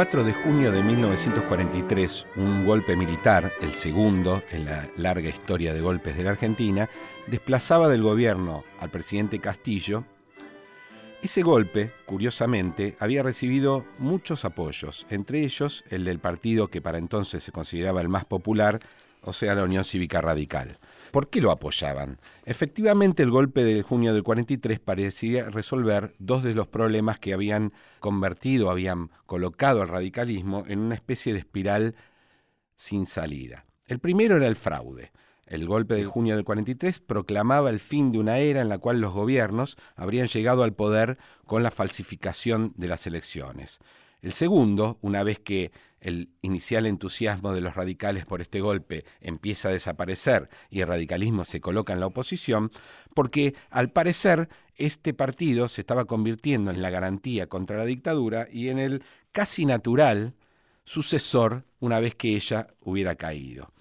4 de junio de 1943, un golpe militar, el segundo en la larga historia de golpes de la Argentina, desplazaba del gobierno al presidente Castillo. Ese golpe, curiosamente, había recibido muchos apoyos, entre ellos el del partido que para entonces se consideraba el más popular, o sea, la Unión Cívica Radical. ¿Por qué lo apoyaban? Efectivamente, el golpe de junio del 43 parecía resolver dos de los problemas que habían convertido, habían colocado al radicalismo en una especie de espiral sin salida. El primero era el fraude. El golpe de junio del 43 proclamaba el fin de una era en la cual los gobiernos habrían llegado al poder con la falsificación de las elecciones. El segundo, una vez que el inicial entusiasmo de los radicales por este golpe empieza a desaparecer y el radicalismo se coloca en la oposición, porque al parecer este partido se estaba convirtiendo en la garantía contra la dictadura y en el casi natural sucesor una vez que ella hubiera caído.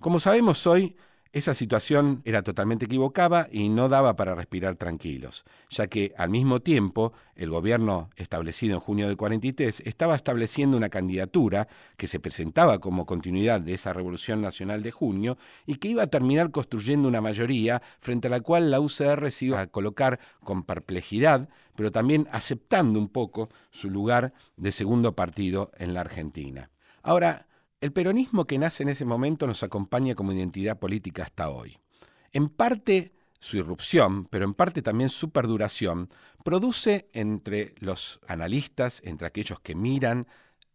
Como sabemos hoy, esa situación era totalmente equivocada y no daba para respirar tranquilos, ya que al mismo tiempo el gobierno establecido en junio del 43 estaba estableciendo una candidatura que se presentaba como continuidad de esa revolución nacional de junio y que iba a terminar construyendo una mayoría frente a la cual la UCR se iba a colocar con perplejidad, pero también aceptando un poco su lugar de segundo partido en la Argentina. Ahora, el peronismo que nace en ese momento nos acompaña como identidad política hasta hoy. En parte su irrupción, pero en parte también su perduración, produce entre los analistas, entre aquellos que miran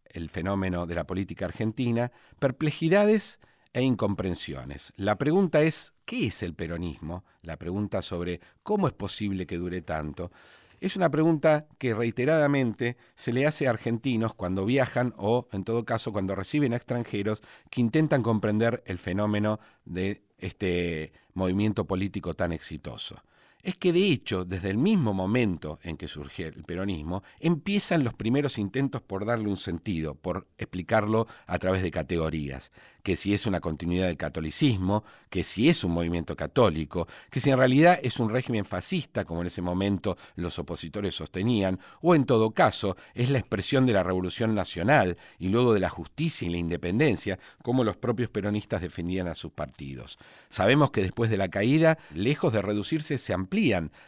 el fenómeno de la política argentina, perplejidades e incomprensiones. La pregunta es, ¿qué es el peronismo? La pregunta sobre cómo es posible que dure tanto. Es una pregunta que reiteradamente se le hace a argentinos cuando viajan o, en todo caso, cuando reciben a extranjeros que intentan comprender el fenómeno de este movimiento político tan exitoso es que de hecho, desde el mismo momento en que surge el peronismo, empiezan los primeros intentos por darle un sentido, por explicarlo a través de categorías, que si es una continuidad del catolicismo, que si es un movimiento católico, que si en realidad es un régimen fascista, como en ese momento los opositores sostenían, o en todo caso es la expresión de la revolución nacional y luego de la justicia y la independencia, como los propios peronistas defendían a sus partidos. Sabemos que después de la caída, lejos de reducirse, se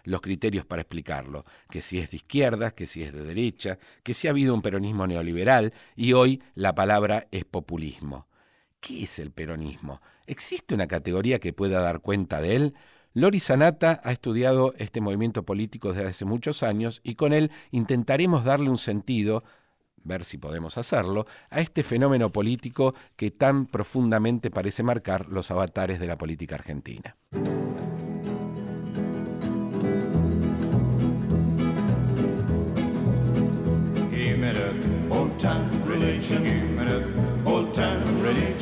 los criterios para explicarlo, que si es de izquierda, que si es de derecha, que si ha habido un peronismo neoliberal y hoy la palabra es populismo. ¿Qué es el peronismo? ¿Existe una categoría que pueda dar cuenta de él? Lori Sanata ha estudiado este movimiento político desde hace muchos años y con él intentaremos darle un sentido, ver si podemos hacerlo, a este fenómeno político que tan profundamente parece marcar los avatares de la política argentina.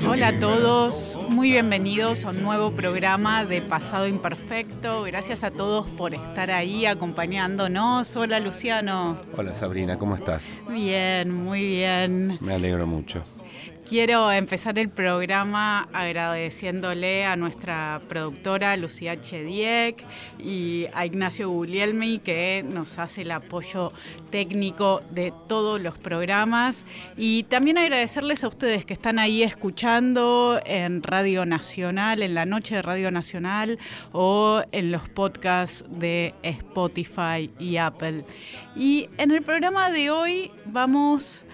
Hola a todos, muy bienvenidos a un nuevo programa de Pasado Imperfecto. Gracias a todos por estar ahí acompañándonos. Hola Luciano. Hola Sabrina, ¿cómo estás? Bien, muy bien. Me alegro mucho. Quiero empezar el programa agradeciéndole a nuestra productora Lucía Chediek y a Ignacio Guglielmi que nos hace el apoyo técnico de todos los programas y también agradecerles a ustedes que están ahí escuchando en Radio Nacional, en la noche de Radio Nacional o en los podcasts de Spotify y Apple. Y en el programa de hoy vamos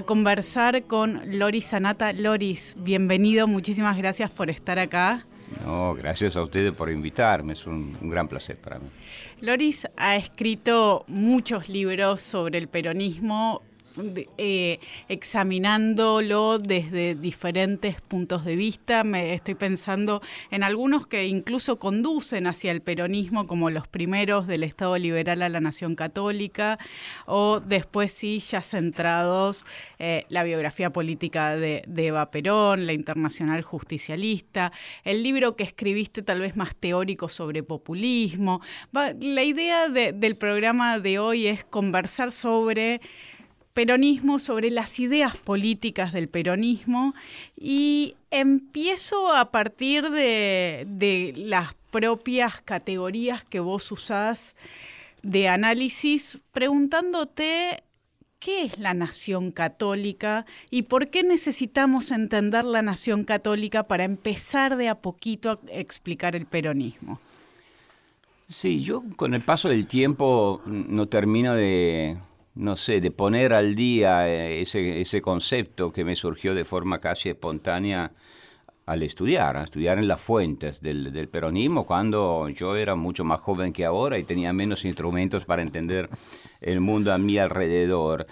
conversar con Loris Sanata. Loris, bienvenido, muchísimas gracias por estar acá. No, gracias a ustedes por invitarme, es un, un, gran placer para mí. Loris ha escrito muchos libros sobre el peronismo, eh, examinándolo desde diferentes puntos de vista. Me estoy pensando en algunos que incluso conducen hacia el peronismo, como los primeros del Estado liberal a la Nación Católica, o después sí ya centrados eh, la biografía política de, Eva Perón, la internacional justicialista, el libro que escribiste tal vez más teórico sobre populismo. la idea del programa de hoy es conversar sobre peronismo, sobre las ideas políticas del peronismo y empiezo a partir de, las propias categorías que vos usás de análisis, preguntándote ¿qué es la nación católica y por qué necesitamos entender la nación católica para empezar de a poquito a explicar el peronismo? Sí, yo con el paso del tiempo no termino de, no sé, de poner al día eh, ese, ese concepto que me surgió de forma casi espontánea al estudiar, a estudiar en las fuentes del, peronismo, cuando yo era mucho más joven que ahora y tenía menos instrumentos para entender el mundo a mi alrededor.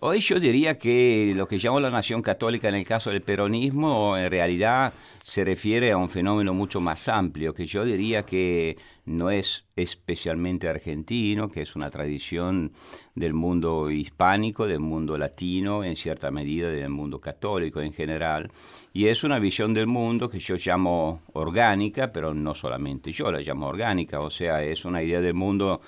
Hoy yo diría que lo que llamo la nación católica en el caso del peronismo en realidad se refiere a un fenómeno mucho más amplio, que yo diría que no es especialmente argentino, que es una tradición del mundo hispánico, del mundo latino, en cierta medida del mundo católico en general, y es una visión del mundo que yo llamo orgánica, pero no solamente yo la llamo orgánica, o sea, es una idea del mundo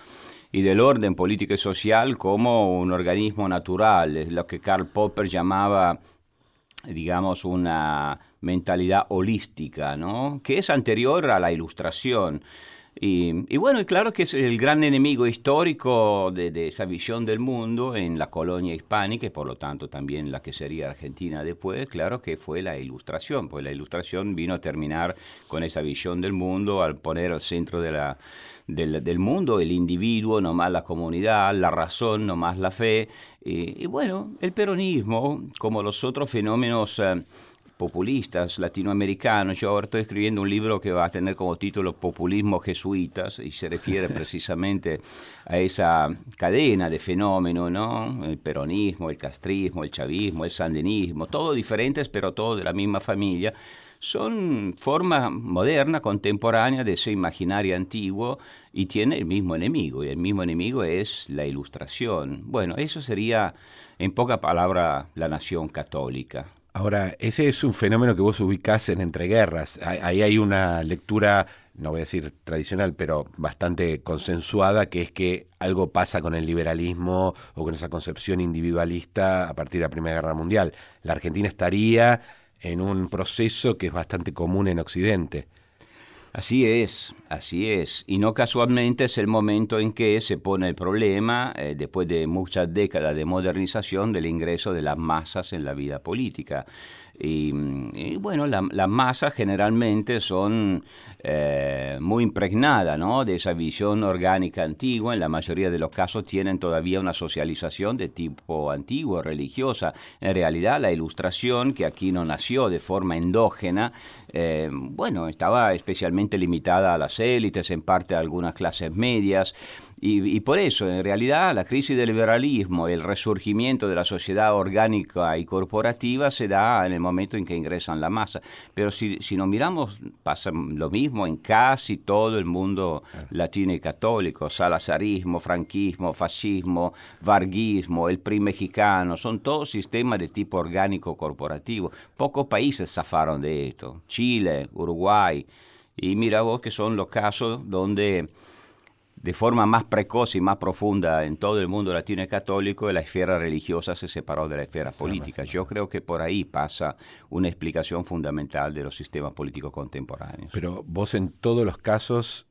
y del orden político y social como un organismo natural, es lo que Karl Popper llamaba, digamos, una mentalidad holística, ¿no? que es anterior a la ilustración. Y, bueno, y claro que es el gran enemigo histórico de, esa visión del mundo en la colonia hispánica y por lo tanto también la que sería Argentina después, claro que fue la ilustración, pues la ilustración vino a terminar con esa visión del mundo al poner al centro de la, del, mundo el individuo, no más la comunidad, la razón, no más la fe. Y, bueno, el peronismo, como los otros fenómenos... Eh, populistas latinoamericanos. Yo ahora estoy escribiendo un libro que va a tener como título Populismo Jesuitas y se refiere precisamente a esa cadena de fenómenos, ¿no? El peronismo, el castrismo, el chavismo, el sandinismo, todos diferentes pero todos de la misma familia. Son formas modernas, contemporáneas de ese imaginario antiguo y tiene el mismo enemigo, y el mismo enemigo es la ilustración. Bueno, eso sería, en poca palabra, la nación católica. Ahora, ese es un fenómeno que vos ubicás en entreguerras. Ahí hay una lectura, no voy a decir tradicional, pero bastante consensuada, que es que algo pasa con el liberalismo o con esa concepción individualista a partir de la Primera Guerra Mundial. La Argentina estaría en un proceso que es bastante común en Occidente. Así es, así es. Y no casualmente es el momento en que se pone el problema, eh, después de muchas décadas de modernización, del ingreso de las masas en la vida política. Y, bueno, las masas generalmente son eh, muy impregnadas ¿no? de esa visión orgánica antigua, en la mayoría de los casos tienen todavía una socialización de tipo antiguo, religiosa. En realidad la ilustración, que aquí no nació de forma endógena, eh, bueno, estaba especialmente limitada a las élites, en parte a algunas clases medias, y, por eso, en realidad, la crisis del liberalismo, el resurgimiento de la sociedad orgánica y corporativa se da en el momento en que ingresan la masa. Pero si, si nos miramos, pasa lo mismo en casi todo el mundo latino y católico. Salazarismo, franquismo, fascismo, varguismo, el PRI mexicano, son todos sistemas de tipo orgánico corporativo. Pocos países zafaron de esto. Chile, Uruguay. Y mira vos que son los casos donde de forma más precoz y más profunda en todo el mundo latino y católico, la esfera religiosa se separó de la esfera política. Yo creo que por ahí pasa una explicación fundamental de los sistemas políticos contemporáneos. Pero vos en todos los casos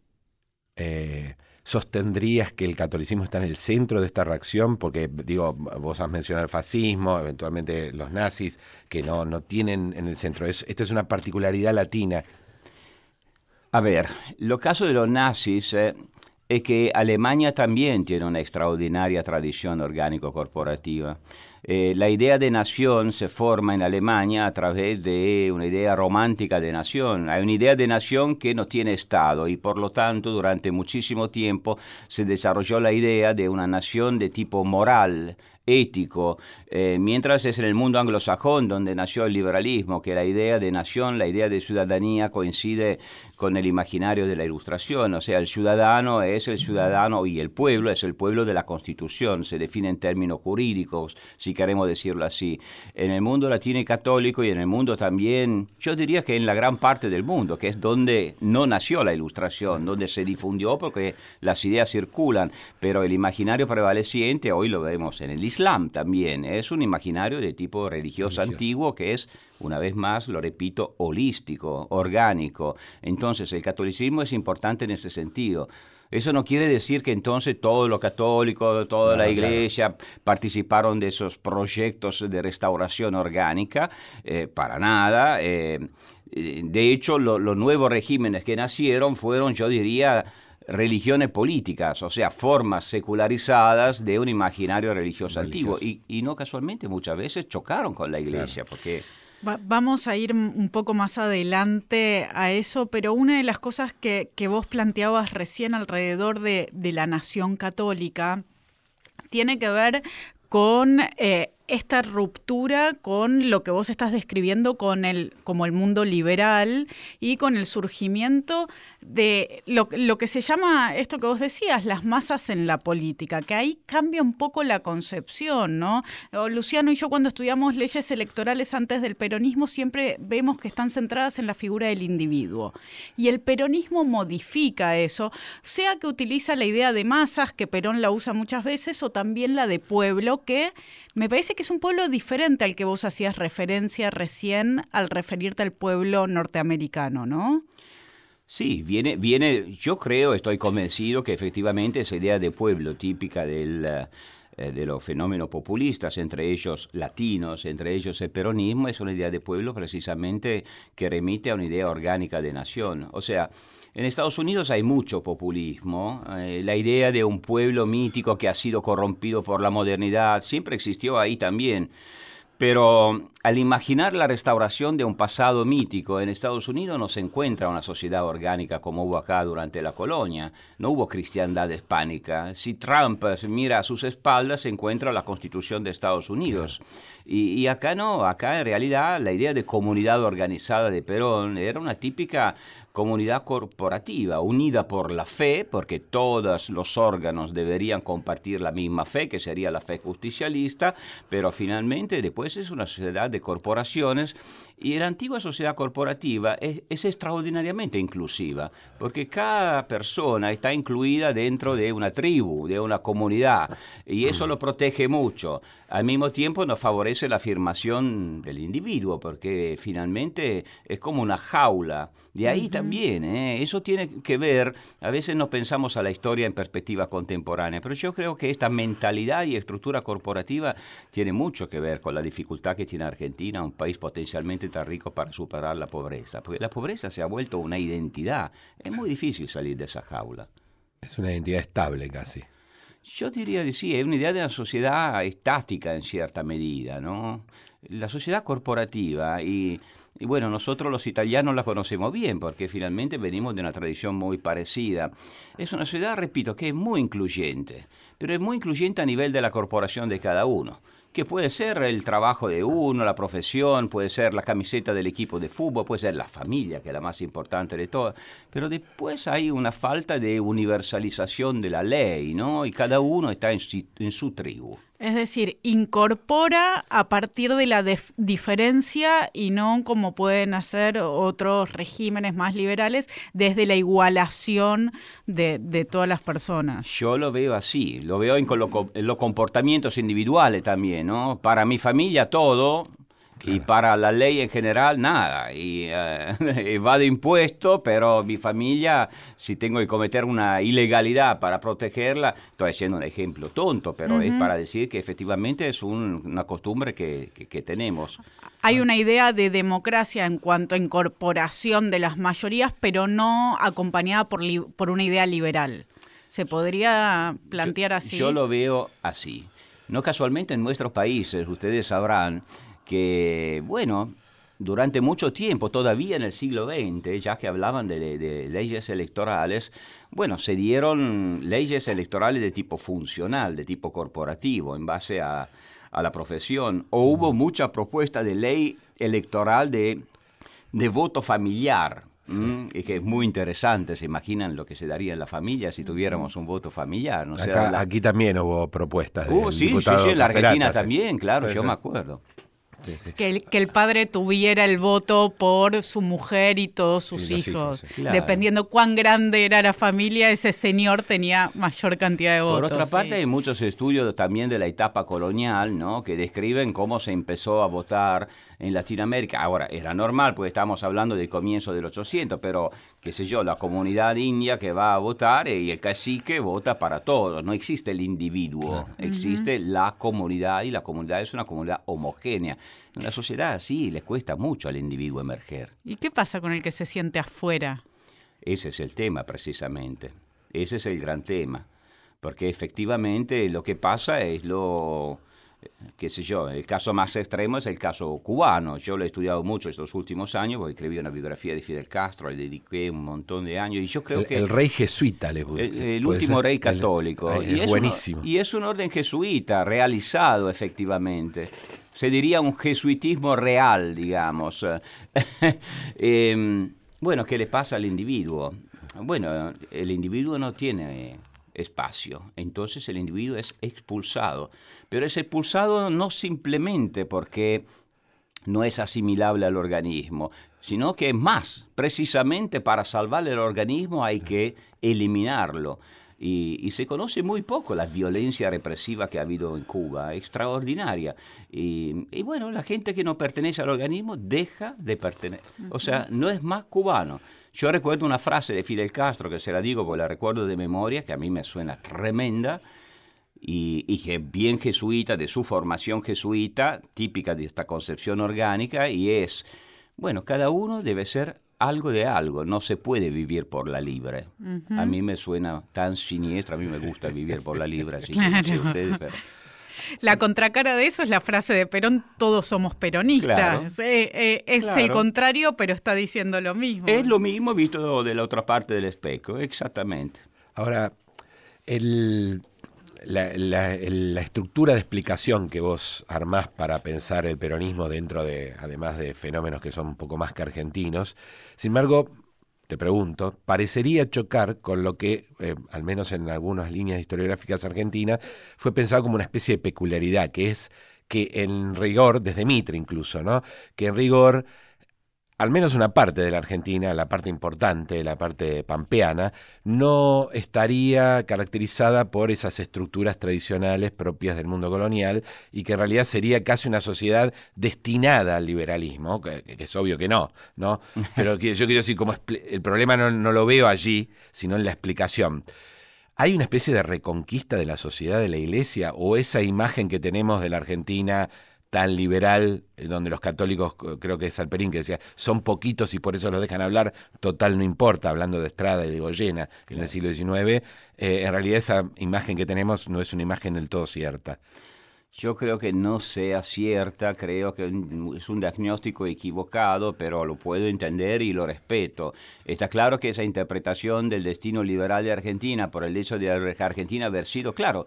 eh, sostendrías que el catolicismo está en el centro de esta reacción, porque digo, vos has mencionado el fascismo, eventualmente los nazis, que no, no tienen en el centro. Es, esta es una particularidad latina. A ver, lo caso de los nazis... Eh, es que Alemania también tiene una extraordinaria tradición orgánico-corporativa. Eh, la idea de nación se forma en Alemania a través de una idea romántica de nación. Hay una idea de nación que no tiene Estado y por lo tanto durante muchísimo tiempo se desarrolló la idea de una nación de tipo moral, ético, eh, mientras es en el mundo anglosajón donde nació el liberalismo, que la idea de nación, la idea de ciudadanía coincide con el imaginario de la ilustración, o sea, el ciudadano es el ciudadano y el pueblo es el pueblo de la constitución, se define en términos jurídicos, si queremos decirlo así. En el mundo latino y católico y en el mundo también, yo diría que en la gran parte del mundo, que es donde no nació la ilustración, donde se difundió porque las ideas circulan, pero el imaginario prevaleciente, hoy lo vemos en el Islam también, es un imaginario de tipo religioso, antiguo que es, una vez más, lo repito, holístico, orgánico. Entonces el catolicismo es importante en ese sentido. Eso no quiere decir que entonces todos los católicos, toda la iglesia participaron de esos proyectos de restauración orgánica, eh, para nada. Eh, de hecho, los nuevos regímenes que nacieron fueron, yo diría, religiones políticas, o sea, formas secularizadas de un imaginario religioso antiguo. Y, no casualmente muchas veces chocaron con la iglesia, porque... vamos a ir un poco más adelante a eso, pero una de las cosas que, vos planteabas recién alrededor de, la nación católica tiene que ver con eh, esta ruptura con lo que vos estás describiendo con el, como el mundo liberal y con el surgimiento de lo, que se llama, esto que vos decías, las masas en la política, que ahí cambia un poco la concepción, ¿no? Luciano y yo cuando estudiamos leyes electorales antes del peronismo siempre vemos que están centradas en la figura del individuo. Y el peronismo modifica eso, sea que utiliza la idea de masas, que Perón la usa muchas veces, o también la de pueblo, que me parece que es un pueblo diferente al que vos hacías referencia recién al referirte al pueblo norteamericano, ¿no? Sí, viene, viene, yo creo, estoy convencido que efectivamente esa idea de pueblo típica eh, de los fenómenos populistas, entre ellos latinos, entre ellos el peronismo, es una idea de pueblo precisamente que remite a una idea orgánica de nación. O sea, en Estados Unidos hay mucho populismo. Eh, la idea de un pueblo mítico que ha sido corrompido por la modernidad siempre existió ahí también. Pero al imaginar la restauración de un pasado mítico en Estados Unidos no se encuentra una sociedad orgánica como hubo acá durante la colonia. No hubo cristiandad hispánica. Si Trump mira a sus espaldas, se encuentra la constitución de Estados Unidos. Y, y, acá no, acá en realidad la idea de comunidad organizada de Perón era una típica comunidad corporativa, unida por la fe, porque todos los órganos deberían compartir la misma fe, que sería la fe justicialista, pero finalmente después es una sociedad de corporaciones y la antigua sociedad corporativa es, extraordinariamente inclusiva, porque cada persona está incluida dentro de una tribu, de una comunidad, y eso lo protege mucho. Al mismo tiempo nos favorece la afirmación del individuo, porque finalmente es como una jaula. De ahí también, ¿eh? eso tiene que ver, a veces no pensamos a la historia en perspectiva contemporánea, pero yo creo que esta mentalidad y estructura corporativa tiene mucho que ver con la dificultad que tiene Argentina, un país potencialmente tan rico para superar la pobreza, porque la pobreza se ha vuelto una identidad. Es muy difícil salir de esa jaula. Es una identidad estable casi. Yo diría que sí, es una idea de una sociedad estática en cierta medida, ¿no? La sociedad corporativa y, bueno, nosotros los italianos la conocemos bien porque finalmente venimos de una tradición muy parecida. Es una sociedad, repito, que es muy incluyente, pero es muy incluyente a nivel de la corporación de cada uno que puede ser el trabajo de uno, la profesión, puede ser la camiseta del equipo de fútbol, puede ser la familia, que es la más importante de todas, pero después hay una falta de universalización de la ley, ¿no? Y cada uno está en su, tribu. Es decir, incorpora a partir de la diferencia y no como pueden hacer otros regímenes más liberales desde la igualación de, todas las personas. Yo lo veo así, lo veo en, en los comportamientos individuales también, ¿no? Para mi familia todo, y para la ley en general, nada. Y eh, va de impuesto, pero mi familia, si tengo que cometer una ilegalidad para protegerla, estoy haciendo un ejemplo tonto, pero es para decir que efectivamente es una costumbre que, tenemos. Hay una idea de democracia en cuanto a incorporación de las mayorías, pero no acompañada por, por una idea liberal. ¿Se podría plantear así? Yo lo veo así. No casualmente en nuestros países, ustedes sabrán, que, bueno, durante mucho tiempo, todavía en el siglo XX, ya que hablaban de, leyes electorales, bueno, se dieron leyes electorales de tipo funcional, de tipo corporativo, en base a, la profesión, o hubo mucha propuesta de ley electoral de, voto familiar. y que es muy interesante, se imaginan lo que se daría en la familia si tuviéramos un voto familiar. ¿no? Acá, aquí también hubo propuestas. de sí, sí, sí, en la Argentina también, claro, yo me acuerdo. Que, el, que, el, padre tuviera el voto por su mujer y todos sus hijos. Dependiendo cuán grande era la familia, ese señor tenía mayor cantidad de votos. Por otra parte, hay muchos estudios también de la etapa colonial, ¿no? Que describen cómo se empezó a votar en Latinoamérica. Ahora, era normal, porque estamos hablando del comienzo del 800, pero, qué sé yo, la comunidad india que va a votar y el cacique vota para todos. No existe el individuo, existe la comunidad y la comunidad es una comunidad homogénea. En una sociedad así le cuesta mucho al individuo emerger. ¿Y qué pasa con el que se siente afuera? Ese es el tema, precisamente. Ese es el gran tema. Porque efectivamente lo que pasa es lo qué sé yo, el caso más extremo es el caso cubano. Yo lo he estudiado mucho estos últimos años, porque escribí una biografía de Fidel Castro, le dediqué un montón de años y yo creo el, que... El rey jesuita, le El, el último rey católico. y es buenísimo. y es un orden jesuita, realizado efectivamente. Se diría un jesuitismo real, digamos. eh, bueno, ¿qué le pasa al individuo? Bueno, el individuo no tiene espacio. Entonces el individuo es expulsado. Pero es expulsado no simplemente porque no es asimilable al organismo, sino que es más, precisamente para salvar el organismo hay que eliminarlo. Y, se conoce muy poco la violencia represiva que ha habido en Cuba, extraordinaria. Y, y, bueno, la gente que no pertenece al organismo deja de pertenecer. O sea, no es más cubano. Yo recuerdo una frase de Fidel Castro, que se la digo porque la recuerdo de memoria, que a mí me suena tremenda, y, que es bien jesuita, de su formación jesuita, típica de esta concepción orgánica, y es, bueno, cada uno debe ser algo de algo, no se puede vivir por la libre. A mí me suena tan siniestra, a mí me gusta vivir por la libre, así que no sé ustedes, pero... La contracara de eso es la frase de Perón, todos somos peronistas. Eh, eh, es el contrario, pero está diciendo lo mismo. Es lo mismo visto de la otra parte del espejo, exactamente. Ahora, la, estructura de explicación que vos armás para pensar el peronismo dentro de, además de fenómenos que son un poco más que argentinos, sin embargo, te pregunto, parecería chocar con lo que, eh, al menos en algunas líneas historiográficas argentinas, fue pensado como una especie de peculiaridad, que es que en rigor, desde Mitre incluso, ¿no? Que en rigor al menos una parte de la Argentina, la parte importante, la parte pampeana, no estaría caracterizada por esas estructuras tradicionales propias del mundo colonial y que en realidad sería casi una sociedad destinada al liberalismo, que, es obvio que no, ¿no? Pero que yo quiero decir, como el problema no, no lo veo allí, sino en la explicación. ¿Hay una especie de reconquista de la sociedad de la iglesia o esa imagen que tenemos de la Argentina tan liberal, eh, donde los católicos, creo que es Alperín que decía, son poquitos y por eso los dejan hablar, total no importa, hablando de Estrada y de Goyena en el siglo XIX, eh, en realidad esa imagen que tenemos no es una imagen del todo cierta. Yo creo que no sea cierta, creo que es un diagnóstico equivocado, pero lo puedo entender y lo respeto. Está claro que esa interpretación del destino liberal de Argentina por el hecho de Argentina haber sido, claro,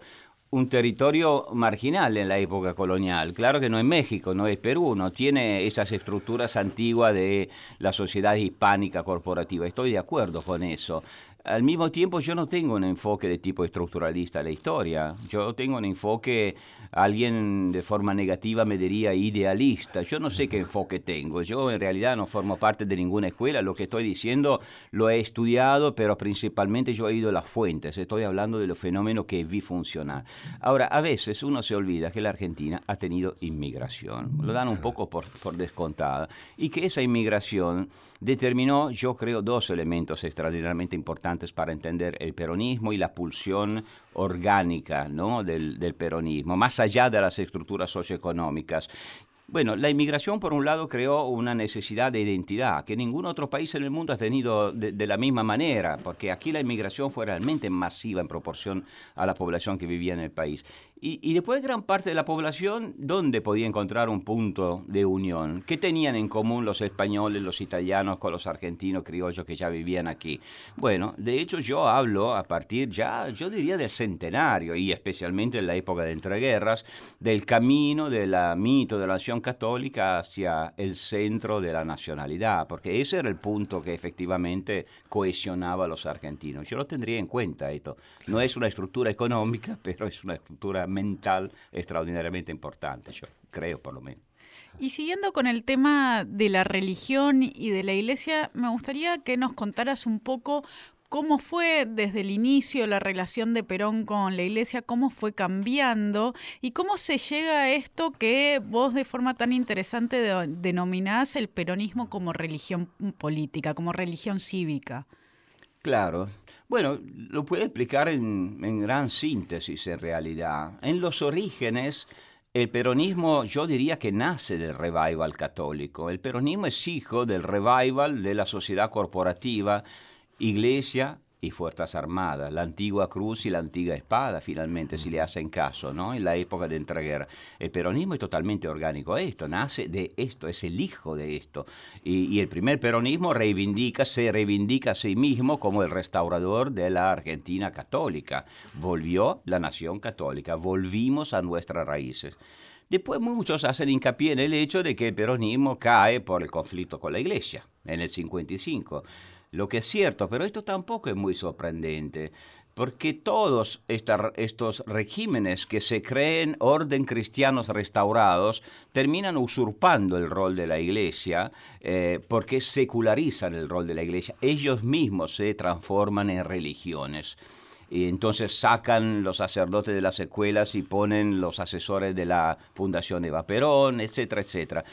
un territorio marginal en la época colonial. Claro que no es México, no es Perú, no tiene esas estructuras antiguas de la sociedad hispánica corporativa. Estoy de acuerdo con eso. Al mismo tiempo yo no tengo un enfoque de tipo estructuralista a la historia. Yo tengo un enfoque, alguien de forma negativa me diría idealista. Yo no sé qué enfoque tengo. Yo en realidad no formo parte de ninguna escuela. Lo que estoy diciendo lo he estudiado, pero principalmente yo he ido a las fuentes. Estoy hablando de los fenómenos que vi funcionar. Ahora, a veces uno se olvida que la Argentina ha tenido inmigración. Lo dan un poco por, por descontada. Y que esa inmigración determinó, yo creo, dos elementos extraordinariamente importantes para entender el peronismo y la pulsión orgánica ¿no? del, peronismo, más allá de las estructuras socioeconómicas. Bueno, la inmigración por un lado creó una necesidad de identidad que ningún otro país en el mundo ha tenido de, la misma manera, porque aquí la inmigración fue realmente masiva en proporción a la población que vivía en el país. Y, después gran parte de la población, ¿dónde podía encontrar un punto de unión? ¿Qué tenían en común los españoles, los italianos con los argentinos criollos que ya vivían aquí? Bueno, de hecho yo hablo a partir ya, yo diría del centenario y especialmente en la época de entreguerras, del camino del mito de la nación católica hacia el centro de la nacionalidad, porque ese era el punto que efectivamente cohesionaba a los argentinos. Yo lo tendría en cuenta esto. No es una estructura económica, pero es una estructura mental extraordinariamente importante, yo creo por lo menos. Y siguiendo con el tema de la religión y de la iglesia, me gustaría que nos contaras un poco cómo fue desde el inicio la relación de Perón con la iglesia, cómo fue cambiando y cómo se llega a esto que vos de forma tan interesante denominás el peronismo como religión política, como religión cívica. Claro. Bueno, lo puedo explicar en, en gran síntesis en realidad. En los orígenes, el peronismo yo diría que nace del revival católico. El peronismo es hijo del revival de la sociedad corporativa Iglesia y Fuerzas Armadas, la antigua cruz y la antigua espada, finalmente, si le hacen caso, ¿no? En la época de entreguerra. El peronismo es totalmente orgánico a esto, nace de esto, es el hijo de esto. Y, el primer peronismo reivindica, se reivindica a sí mismo como el restaurador de la Argentina católica. Volvió la nación católica, volvimos a nuestras raíces. Después muchos hacen hincapié en el hecho de que el peronismo cae por el conflicto con la iglesia, en el 55 lo que es cierto, pero esto tampoco es muy sorprendente, porque todos estos regímenes que se creen orden cristianos restaurados terminan usurpando el rol de la iglesia eh, porque secularizan el rol de la iglesia. Ellos mismos se transforman en religiones. Y entonces sacan los sacerdotes de las escuelas y ponen los asesores de la Fundación Eva Perón, etcétera, etcétera.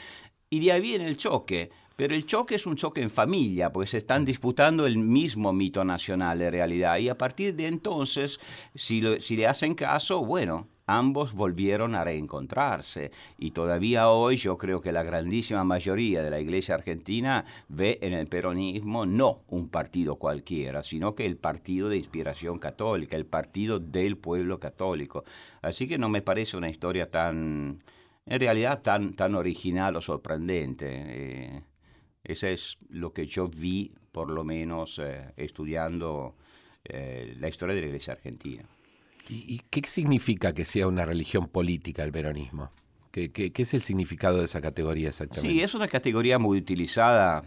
Y de ahí viene el choque pero el choque es un choque en familia, porque se están disputando el mismo mito nacional de realidad. Y a partir de entonces, si, si le hacen caso, bueno, ambos volvieron a reencontrarse. Y todavía hoy yo creo que la grandísima mayoría de la iglesia argentina ve en el peronismo no un partido cualquiera, sino que el partido de inspiración católica, el partido del pueblo católico. Así que no me parece una historia tan, en realidad, tan, tan original o sorprendente. Eh, ese es lo que yo vi, por lo menos, eh, estudiando eh, la historia de la Iglesia Argentina. ¿Y, qué significa que sea una religión política el peronismo? ¿Qué, ¿Qué, es el significado de esa categoría exactamente? Sí, es una categoría muy utilizada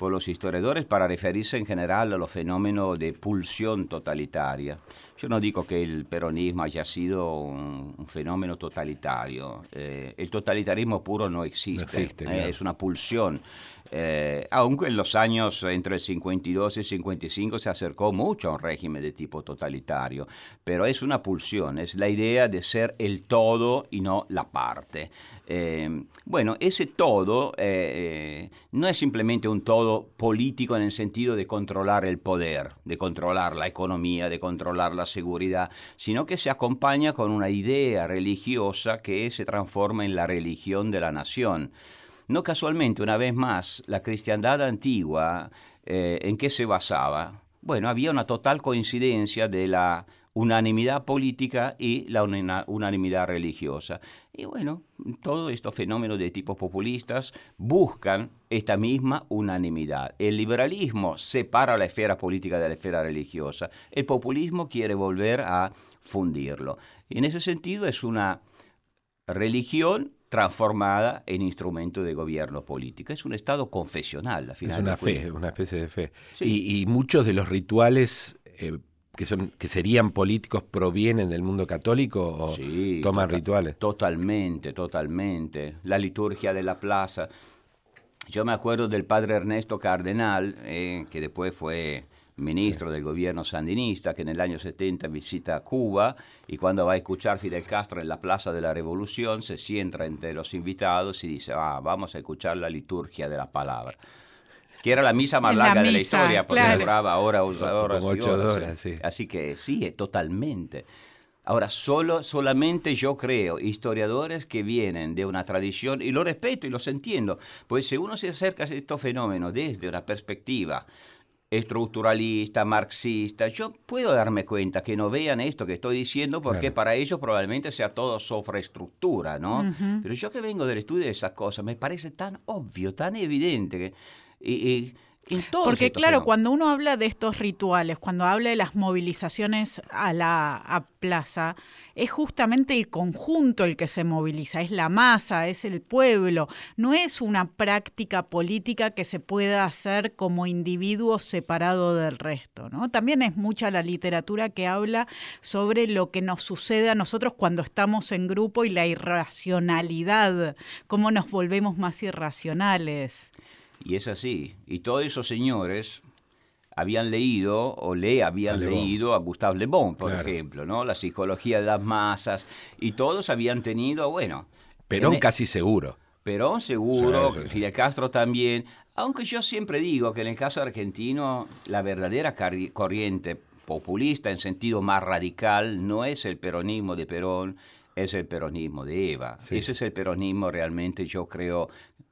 por los historiadores para referirse en general a los fenómenos de pulsión totalitaria. Yo no digo que el peronismo haya sido un, fenómeno totalitario. Eh, el totalitarismo puro no existe, es una pulsión. Eh, aunque en los años entre el 52 y 55 se acercó mucho a un régimen de tipo totalitario, pero es una pulsión, es la idea de ser el todo y no la parte. Eh, bueno, ese todo eh, no es simplemente un todo político en el sentido de controlar el poder, de controlar la economía, de controlar la seguridad, sino que se acompaña con una idea religiosa que se transforma en la religión de la nación. No casualmente, una vez más, la cristiandad antigua, eh, ¿en qué se basaba? Bueno, había una total coincidencia de la unanimidad política y la unanimidad religiosa. Y bueno, todos estos fenómenos de tipo populistas buscan esta misma unanimidad. El liberalismo separa la esfera política de la esfera religiosa. El populismo quiere volver a fundirlo. Y en ese sentido es una religión transformada en instrumento de gobierno político. Es un Estado confesional, Es una fe, una especie de fe. Y, muchos de los rituales eh, que, son, que serían políticos provienen del mundo católico o toman rituales. Totalmente, totalmente. La liturgia de la plaza. Yo me acuerdo del padre Ernesto Cardenal, eh, que después fue ministro del gobierno sandinista, que en el año 70 visita Cuba y cuando va a escuchar Fidel Castro en la Plaza de la Revolución, se sienta entre los invitados y dice, ah, vamos a escuchar la liturgia de la palabra. Que era la misa más larga de la historia, porque duraba horas, horas, ocho horas. Así que sí, totalmente. Ahora, solo, solamente yo creo historiadores que vienen de una tradición, y lo respeto y los entiendo, pues si uno se acerca a estos fenómenos desde una perspectiva estructuralista, marxista, yo puedo darme cuenta que no vean esto que estoy diciendo porque para ellos probablemente sea todo estructura, ¿no? Pero yo que vengo del estudio de esas cosas, me parece tan obvio, tan evidente que... Porque claro, cuando uno habla de estos rituales, cuando habla de las movilizaciones a la plaza, es justamente el conjunto el que se moviliza, es la masa, es el pueblo, no es una práctica política que se pueda hacer como individuo separado del resto. ¿no? También es mucha la literatura que habla sobre lo que nos sucede a nosotros cuando estamos en grupo y la irracionalidad, cómo nos volvemos más irracionales. Y es así. Y todos esos señores habían leído o le habían leído a Gustave Le Bon, por ejemplo, ¿no? La psicología de las masas y todos habían tenido, bueno, Perón e- casi seguro. Perón seguro, Fidel Castro también, aunque yo siempre digo que en el caso argentino la verdadera corriente populista en sentido más radical no es el peronismo de Perón, es el peronismo de Eva. Ese es el peronismo realmente, yo creo,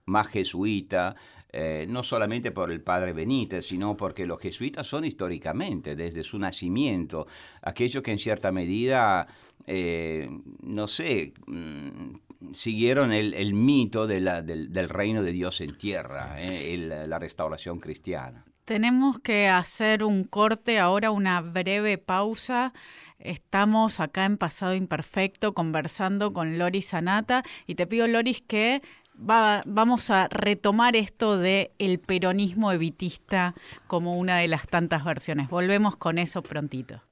más jesuita, eh, no solamente por el padre Benítez, sino porque los jesuitas son históricamente, desde su nacimiento, aquellos que en cierta medida, eh, no sé, mm, siguieron el, mito del, reino de Dios en tierra, eh, la restauración cristiana. Tenemos que hacer un corte ahora, una breve pausa. Estamos acá en Pasado Imperfecto conversando con Loris Sanata y te pido, Loris, que vamos a retomar esto de el peronismo evitista como una de las tantas versiones. Volvemos con eso prontito.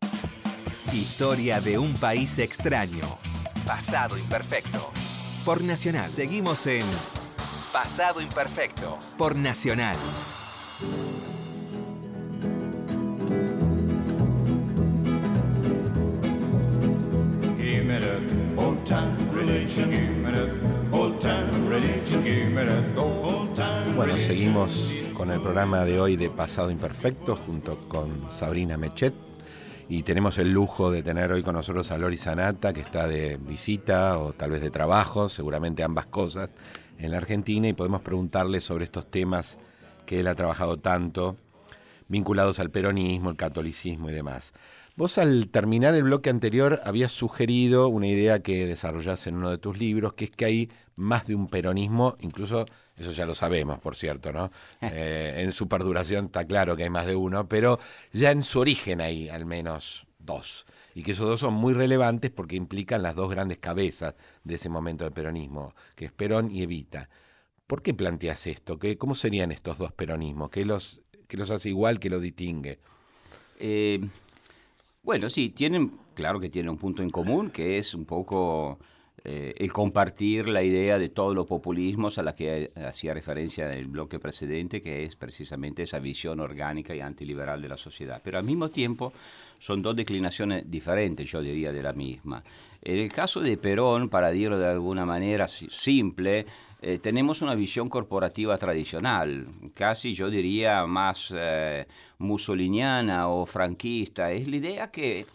Historia de un país extraño. Pasado imperfecto. Por Nacional. Seguimos en Pasado imperfecto. Por Nacional. Bueno, seguimos con el programa de hoy de Pasado Imperfecto junto con Sabrina Mechet. Y tenemos el lujo de tener hoy con nosotros a Lori Sanata que está de visita o tal vez de trabajo, seguramente ambas cosas, en la Argentina. Y podemos preguntarle sobre estos temas que él ha trabajado tanto vinculados al peronismo, el catolicismo y demás. Vos al terminar el bloque anterior habías sugerido una idea que desarrollás en uno de tus libros, que es que hay más de un peronismo, incluso eso ya lo sabemos, por cierto, ¿no? Eh, en su perduración está claro que hay más de uno, pero ya en su origen hay al menos dos. Y que esos dos son muy relevantes porque implican las dos grandes cabezas de ese momento del peronismo, que es Perón y Evita. ¿Por qué planteas esto? ¿Qué, ¿Cómo serían estos dos peronismos? ¿Qué los, qué los hace igual, que los distingue? Eh, bueno, sí, tienen, claro que tienen un punto en común, que es un poco eh, el compartir la idea de todos los populismos a la que hacía referencia en el bloque precedente, que es precisamente esa visión orgánica y antiliberal de la sociedad. Pero al mismo tiempo son dos declinaciones diferentes, yo diría, de la misma. En el caso de Perón, para decirlo de alguna manera simple, eh, tenemos una visión corporativa tradicional, casi yo diría más eh, o franquista. Es la idea que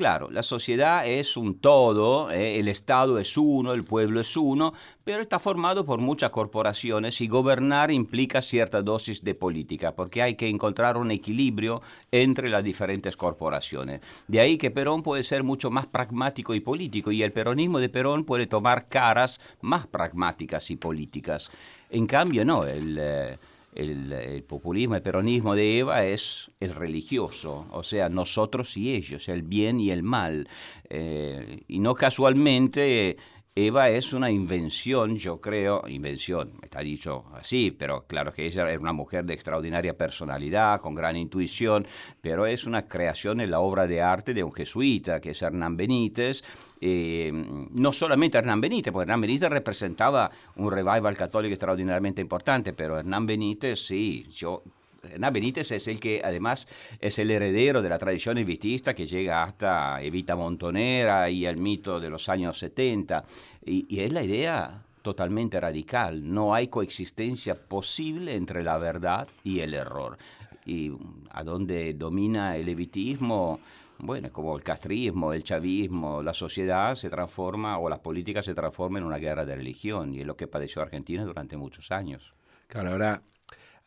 Claro, la sociedad es un todo, eh, el Estado es uno, el pueblo es uno, pero está formado por muchas corporaciones y gobernar implica cierta dosis de política, porque hay que encontrar un equilibrio entre las diferentes corporaciones. De ahí que Perón puede ser mucho más pragmático y político, y el peronismo de Perón puede tomar caras más pragmáticas y políticas. En cambio, no, el... Eh, el, populismo, el peronismo de Eva es el religioso, o sea, nosotros y ellos, el bien y el mal. Eh, y no casualmente Eva es una invención, yo creo, invención, está dicho así, pero claro que ella es una mujer de extraordinaria personalidad, con gran intuición, pero es una creación en la obra de arte de un jesuita, que es Hernán Benítez, eh, no solamente Hernán Benítez, porque Hernán Benítez representaba un revival católico extraordinariamente importante, pero Hernán Benítez, sí, yo Hernán Benítez es el que además es el heredero de la tradición evitista que llega hasta Evita Montonera y el mito de los años 70. Y, y es la idea totalmente radical. No hay coexistencia posible entre la verdad y el error. Y a donde domina el evitismo, bueno, como el castrismo, el chavismo, la sociedad se transforma o las políticas se transforman en una guerra de religión y es lo que padeció Argentina durante muchos años. Claro, ahora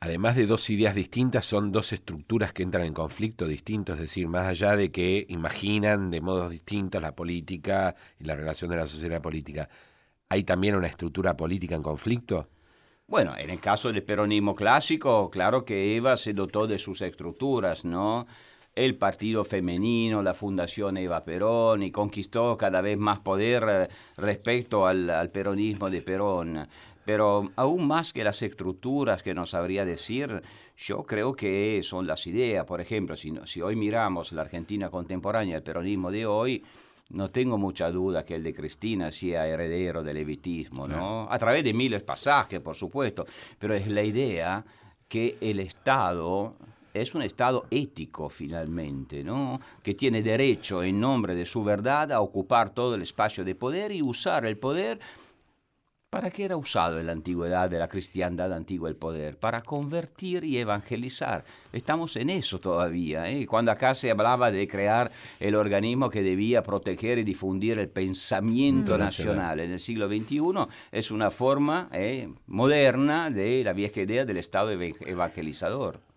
además de dos ideas distintas, son dos estructuras que entran en conflicto distinto, es decir, más allá de que imaginan de modos distintos la política y la relación de la sociedad política, ¿hay también una estructura política en conflicto? Bueno, en el caso del peronismo clásico, claro que Eva se dotó de sus estructuras, ¿no? El partido femenino, la Fundación Eva Perón, y conquistó cada vez más poder eh, respecto al, peronismo de Perón. Pero aún más que las estructuras que nos sabría decir, yo creo que son las ideas. Por ejemplo, si, si hoy miramos la Argentina contemporánea, el peronismo de hoy, no tengo mucha duda que el de Cristina sea heredero del levitismo, ¿no? A través de miles pasajes, por supuesto, pero es la idea que el Estado es un Estado ético finalmente, ¿no? que tiene derecho en nombre de su verdad a ocupar todo el espacio de poder y usar el poder ¿Para qué era usado en la antigüedad de la cristiandad antigua el poder? Para convertir y evangelizar. Estamos en eso todavía. ¿eh? Cuando acá se hablaba de crear el organismo que debía proteger y difundir el pensamiento mm. nacional en el siglo XXI, es una forma ¿eh? moderna de la vieja idea del Estado evangelizador.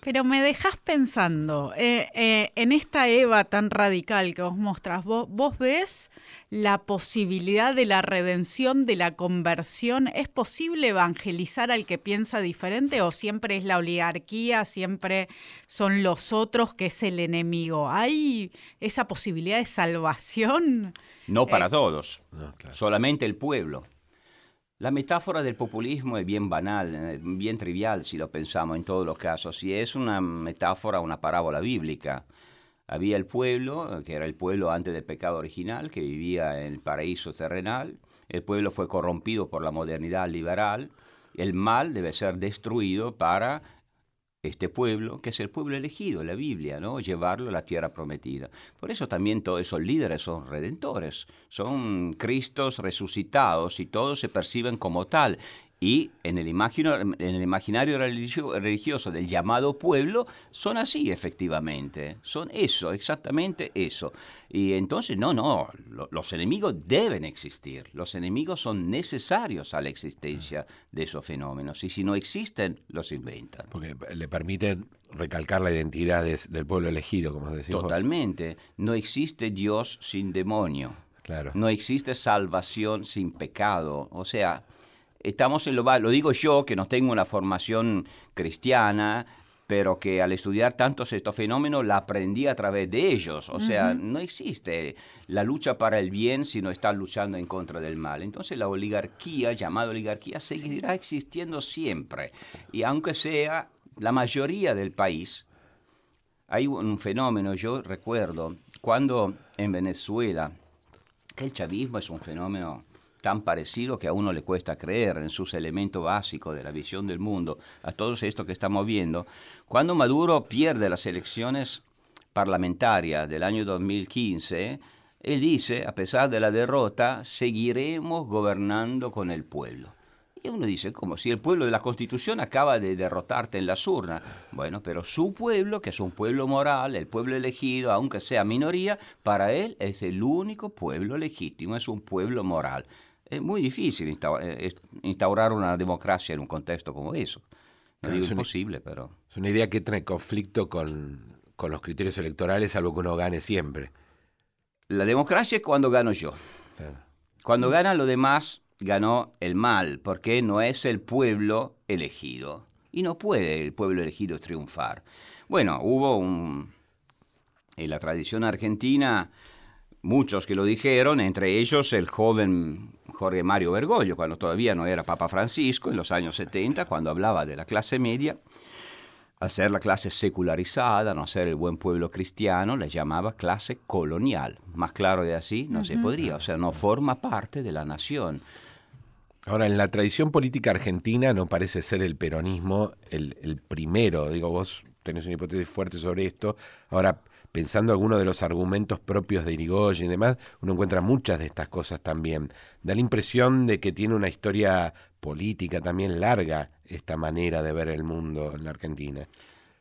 Pero me dejas pensando, eh, eh, en esta Eva tan radical que vos mostrás, ¿vos, ¿vos, ves la posibilidad de la redención, de la conversión? ¿Es posible evangelizar al que piensa diferente o siempre es la oligarquía, siempre son los otros que es el enemigo? ¿Hay esa posibilidad de salvación? No para eh, todos, solamente el pueblo. La metáfora del populismo es bien banal, eh, bien trivial si lo pensamos en todos los casos, y es una metáfora, una parábola bíblica. Había el pueblo, que era el pueblo antes del pecado original, que vivía en el paraíso terrenal. El pueblo fue corrompido por la modernidad liberal. El mal debe ser destruido para este pueblo, que es el pueblo elegido, la Biblia, ¿no? llevarlo a la tierra prometida. Por eso también todos esos líderes son redentores, son Cristos resucitados y todos se perciben como tal. Y en el, en el imaginario religioso del llamado pueblo son así efectivamente, son eso, exactamente eso. Y entonces, no, no, los enemigos deben existir, los enemigos son necesarios a la existencia de esos fenómenos y si no existen, los inventan. Porque le permiten recalcar la identidad del pueblo elegido, como decimos. Totalmente, no existe Dios sin demonio. Claro. No existe salvación sin pecado. O sea, estamos en lo, lo digo yo, que no tengo una formación cristiana, pero que al estudiar tantos estos fenómenos la aprendí a través de ellos. O sea, no existe la lucha para el bien si no luchando en contra del mal. Entonces la oligarquía, llamada oligarquía, seguirá existiendo siempre. Y aunque sea la mayoría del país, hay un fenómeno, yo recuerdo, cuando en Venezuela, que el chavismo es un fenómeno tan parecido que a uno le cuesta creer en sus elementos básicos de la visión del mundo, a todo esto que estamos viendo, cuando Maduro pierde las elecciones parlamentarias del año 2015, él dice, a pesar de la derrota, seguiremos gobernando con el pueblo. Y uno dice, como si el pueblo de la Constitución acaba de derrotarte en las urnas. Bueno, pero su pueblo, que es un pueblo moral, el pueblo elegido, aunque sea minoría, para él es el único pueblo legítimo, es un pueblo moral es muy difícil eh, instaurar una democracia en un contexto como eso. No digo es imposible, pero... Es una idea que trae conflicto con, los criterios electorales, algo que uno gane siempre. La democracia es cuando gano yo. Cuando gana lo demás, ganó el mal, porque no es el pueblo elegido. Y no puede el pueblo elegido triunfar. Bueno, hubo un... En la tradición argentina, muchos que lo dijeron, entre ellos el joven Jorge Mario Bergoglio, cuando todavía no era Papa Francisco, en los años 70, cuando hablaba de la clase media, al ser la clase secularizada, no ser el buen pueblo cristiano, la llamaba clase colonial. Más claro de así no se podría, o sea, no forma parte de la nación. Ahora, en la tradición política argentina no parece ser el peronismo el, el primero, digo, vos tenés una hipótesis fuerte sobre esto. Ahora, pensando algunos de los argumentos propios de Irigoyen y demás, uno encuentra muchas de estas cosas también. Da la impresión de que tiene una historia política también larga esta manera de ver el mundo en la Argentina.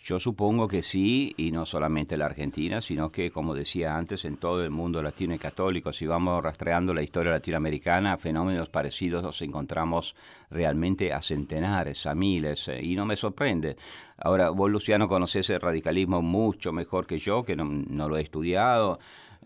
Yo supongo que sí, y no solamente en la Argentina, sino que, como decía antes, en todo el mundo latino y católico, si vamos rastreando la historia latinoamericana, fenómenos parecidos los encontramos realmente a centenares, a miles, eh, y no me sorprende. Ahora, vos, Luciano, conocés el radicalismo mucho mejor que yo, que no, lo he estudiado.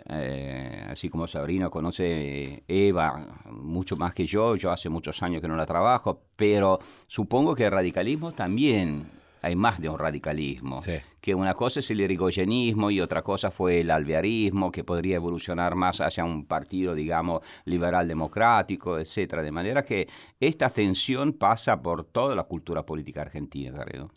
Eh, así como Sabrina conoce Eva mucho más que yo, yo hace muchos años que no la trabajo, pero supongo que el radicalismo también hay más de un radicalismo. Que una cosa es el irigoyenismo y otra cosa fue el alvearismo, que podría evolucionar más hacia un partido, digamos, liberal democrático, etcétera. De manera que esta tensión pasa por toda la cultura política argentina, creo.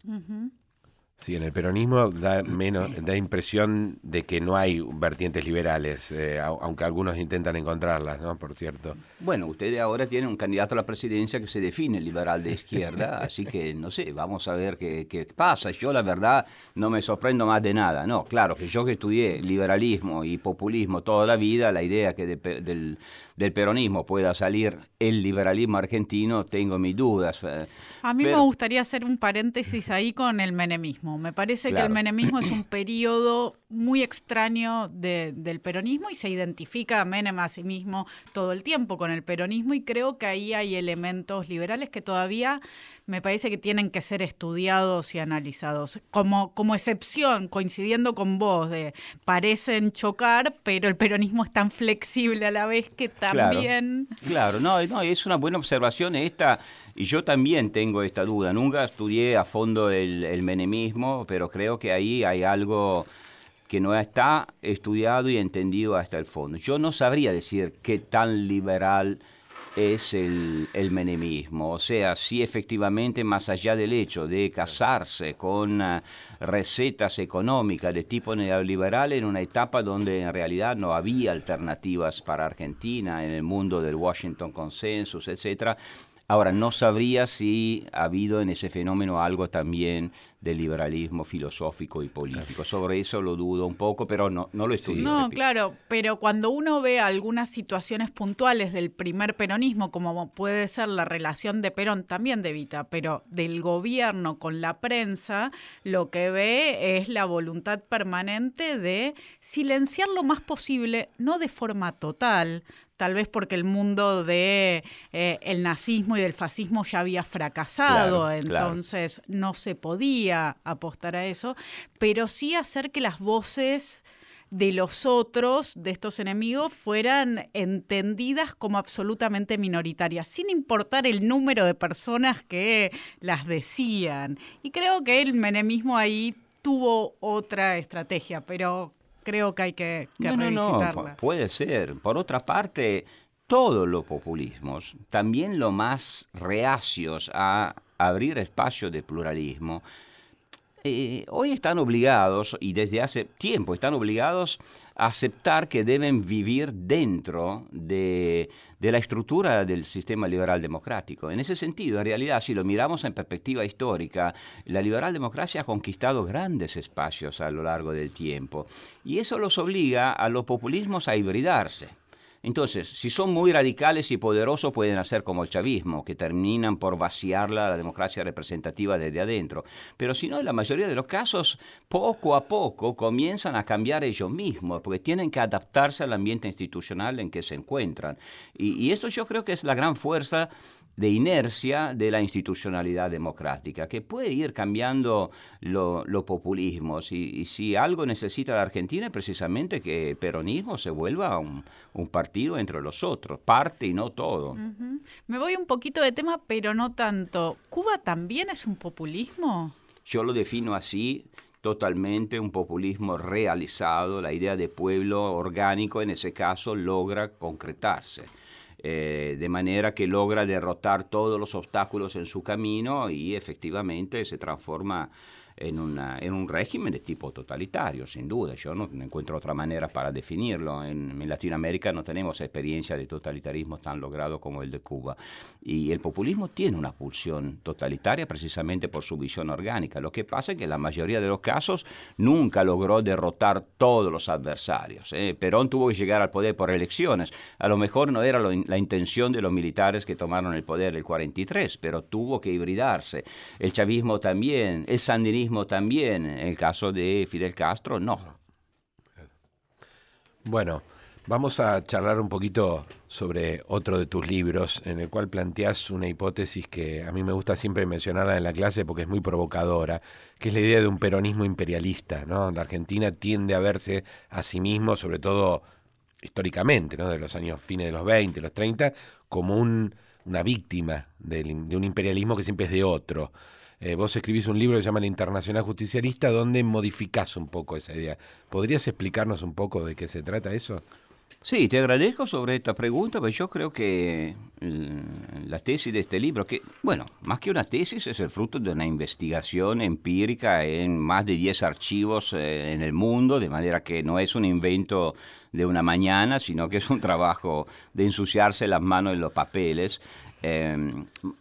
Sí, en el peronismo da menos, da impresión de que no hay vertientes liberales, eh, aunque algunos intentan encontrarlas, ¿no? Por cierto. Bueno, ustedes ahora tienen un candidato a la presidencia que se define liberal de izquierda, así que no sé, vamos a ver qué, qué, pasa. Yo la verdad no me sorprendo más de nada, no, claro que yo que estudié liberalismo y populismo toda la vida, la idea que del, del peronismo pueda salir el liberalismo argentino, tengo mis dudas. Eh, a mí me gustaría hacer un paréntesis ahí con el menemismo. Me parece que el menemismo es un periodo muy extraño del peronismo y se identifica a Menem a sí mismo todo el tiempo con el peronismo y creo que ahí hay elementos liberales que todavía me parece que tienen que ser estudiados y analizados. Como, como excepción, coincidiendo con vos, de parecen chocar, pero el peronismo es tan flexible a la vez que también... Claro, no, no es una buena observación esta y yo también tengo esta duda. Nunca estudié a fondo el, menemismo, pero creo que ahí hay algo que no está estudiado y entendido hasta el fondo. Yo no sabría decir qué tan liberal es el, el, menemismo. O sea, si efectivamente, más allá del hecho de casarse con uh, recetas económicas de tipo neoliberal en una etapa donde en realidad no había alternativas para Argentina en el mundo del Washington Consensus, etcétera, Ahora, no sabría si ha habido en ese fenómeno algo también de liberalismo filosófico y político. Sobre eso lo dudo un poco, pero no, no lo estudio. No, claro, pero cuando uno ve algunas situaciones puntuales del primer peronismo, como puede ser la relación de Perón, también de Vita, pero del gobierno con la prensa, lo que ve es la voluntad permanente de silenciar lo más posible, no de forma total, tal vez porque el mundo de eh, el nazismo y del fascismo ya había fracasado, entonces no se podía apostar a eso, pero sí hacer que las voces de los otros, de estos enemigos, fueran entendidas como absolutamente minoritarias, sin importar el número de personas que las decían. Y creo que el menemismo ahí tuvo otra estrategia, pero creo que hay que, que no, No, no, puede ser. Por otra parte, todos los populismos, también los más reacios a abrir espacio de pluralismo, eh, hoy están obligados, y desde hace tiempo están obligados aceptar que deben vivir dentro de, de, la estructura del sistema liberal democrático. En ese sentido, en realidad, si lo miramos en perspectiva histórica, la liberal democracia ha conquistado grandes espacios a lo largo del tiempo, y eso los obliga a los populismos a hibridarse. Entonces, si son muy radicales y poderosos, pueden hacer como el chavismo, que terminan por vaciarla la democracia representativa desde adentro. Pero si no, en la mayoría de los casos, poco a poco comienzan a cambiar ellos mismos, porque tienen que adaptarse al ambiente institucional en que se encuentran. Y, y esto yo creo que es la gran fuerza de inercia de la institucionalidad democrática, que puede ir cambiando los populismos. Y, si algo necesita la Argentina es precisamente que el peronismo se vuelva un, partido entre los otros, parte y no todo. Me voy un poquito de tema, pero no tanto. ¿Cuba también es un populismo? Yo lo defino así totalmente un populismo realizado, la idea de pueblo orgánico en ese caso logra concretarse. Eh, de manera que logra derrotar todos los obstáculos en su camino y efectivamente se transforma en, una, en un régimen de tipo totalitario, sin duda. Yo no encuentro otra manera para definirlo. En, Latinoamérica no tenemos experiencia de totalitarismo tan logrado como el de Cuba. Y el populismo tiene una pulsión totalitaria precisamente por su visión orgánica. Lo que pasa es que la mayoría de los casos nunca logró derrotar todos los adversarios. ¿eh? Perón tuvo que llegar al poder por elecciones. A lo mejor no era la intención de los militares que tomaron el poder el 43, pero tuvo que hibridarse. El chavismo también, el sandinismo también, en el caso de Fidel Castro, no. Bueno, vamos a charlar un poquito sobre otro de tus libros, en el cual planteas una hipótesis que a mí me gusta siempre mencionarla en la clase porque es muy provocadora, que es la idea de un peronismo imperialista. ¿no? La Argentina tiende a verse a sí mismo, sobre todo históricamente, ¿no? de los años fines de los 20, los 30, como un, una víctima de un imperialismo que siempre es de otro. Eh, vos escribís un libro que se llama La Internacional Justicialista, donde modificás un poco esa idea. ¿Podrías explicarnos un poco de qué se trata eso? Sí, te agradezco sobre esta pregunta, porque yo creo que la tesis de este libro, que, bueno, más que una tesis, es el fruto de una investigación empírica en más de 10 archivos eh, en el mundo, de manera que no es un invento de una mañana, sino que es un trabajo de ensuciarse las manos en los papeles.